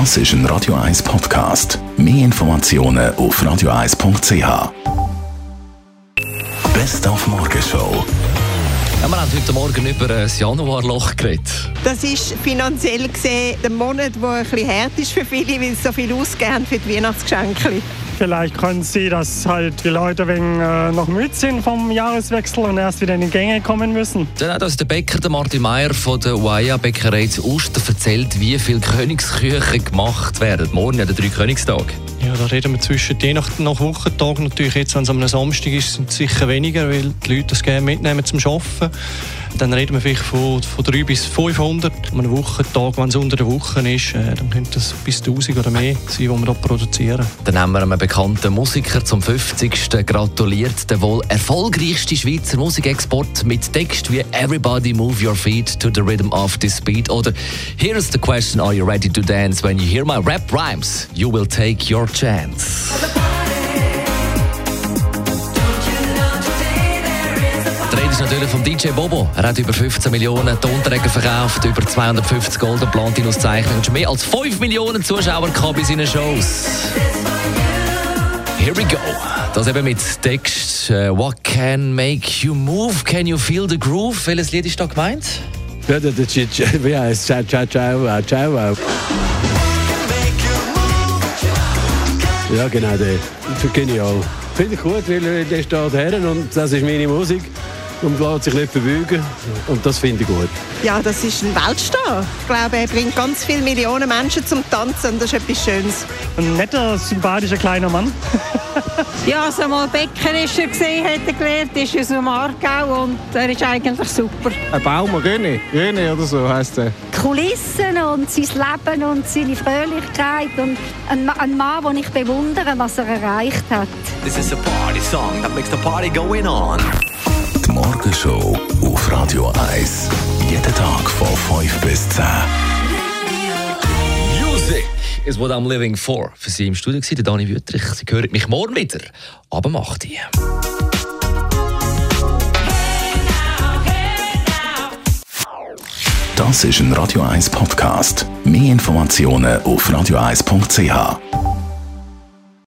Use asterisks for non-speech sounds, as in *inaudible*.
Das ist ein Radio 1 Podcast. Mehr Informationen auf radio1.ch. Best auf Morgenshow. Ja, wir haben heute Morgen über ein Januarloch geredet. Das ist finanziell gesehen der Monat, der ein bisschen hart ist für viele, weil sie so viel ausgeben für die Weihnachtsgeschenke. Vielleicht können Sie, dass halt die Leute wegen äh, noch müde sind vom Jahreswechsel und erst wieder in die Gänge kommen müssen. Dann hat uns der Bäcker, der Martin Meyer von der Uaya Bäckerei zu Uster erzählt, wie viele Königsküchen gemacht werden. Morgen ja der drei Königstag. Ja, da reden wir zwischen je nach, nach Wochentag natürlich. Jetzt, wenn es am Samstag ist, sind es sicher weniger, weil die Leute das gerne mitnehmen zum Arbeiten. Dann reden wir vielleicht von, von 300 bis 500 an einem Wochentag. Wenn es unter der Woche ist, äh, dann könnte es bis 1000 oder mehr sein, die wir hier produzieren. Dann haben wir einem bekannten Musiker zum 50. gratuliert. Der wohl erfolgreichste Schweizer Musikexport mit Text wie Everybody move your feet to the rhythm of this beat oder Here's the question, are you ready to dance? When you hear my rap rhymes, you will take your chance. Natürlich vom DJ Bobo. Er hat über 15 Millionen Tonträger verkauft, über 250 Gold- und Platin-Auszeichnungen und mehr als 5 Millionen Zuschauer bei seinen Shows. Here we go. Das eben mit Text äh, What can make you move? Can you feel the groove? Welches Lied ist da gemeint? Ja, das ist, wie heißt Ciao, ciao, ciao, äh, ciao. äh. Ja, genau, der. Auch. Finde ich gut, weil der steht her und das ist meine Musik und lässt sich nicht verbeugen. Und das finde ich gut. Ja, das ist ein Weltstar. Ich glaube, er bringt ganz viele Millionen Menschen zum Tanzen und das ist etwas Schönes. Ein netter, sympathischer kleiner Mann. *laughs* Ja, also mal Bäcker ist er gesehen, hat er gelernt, ist aus dem Aargau und er ist eigentlich super. Ein Baum, René, René oder so heißt er. Kulissen und sein Leben und seine Fröhlichkeit und ein, Ma- ein Mann, den ich bewundere, was er erreicht hat. This is a party song that makes the party going on. Morgenshow auf Radio 1. Jeden Tag von 5 bis 10. Music is what I'm living for. Für Sie im Studio war Dani Wüttrich. Sie hören mich morgen wieder. Aber macht die. Das ist ein Radio 1 Podcast. Mehr Informationen auf radio1.ch.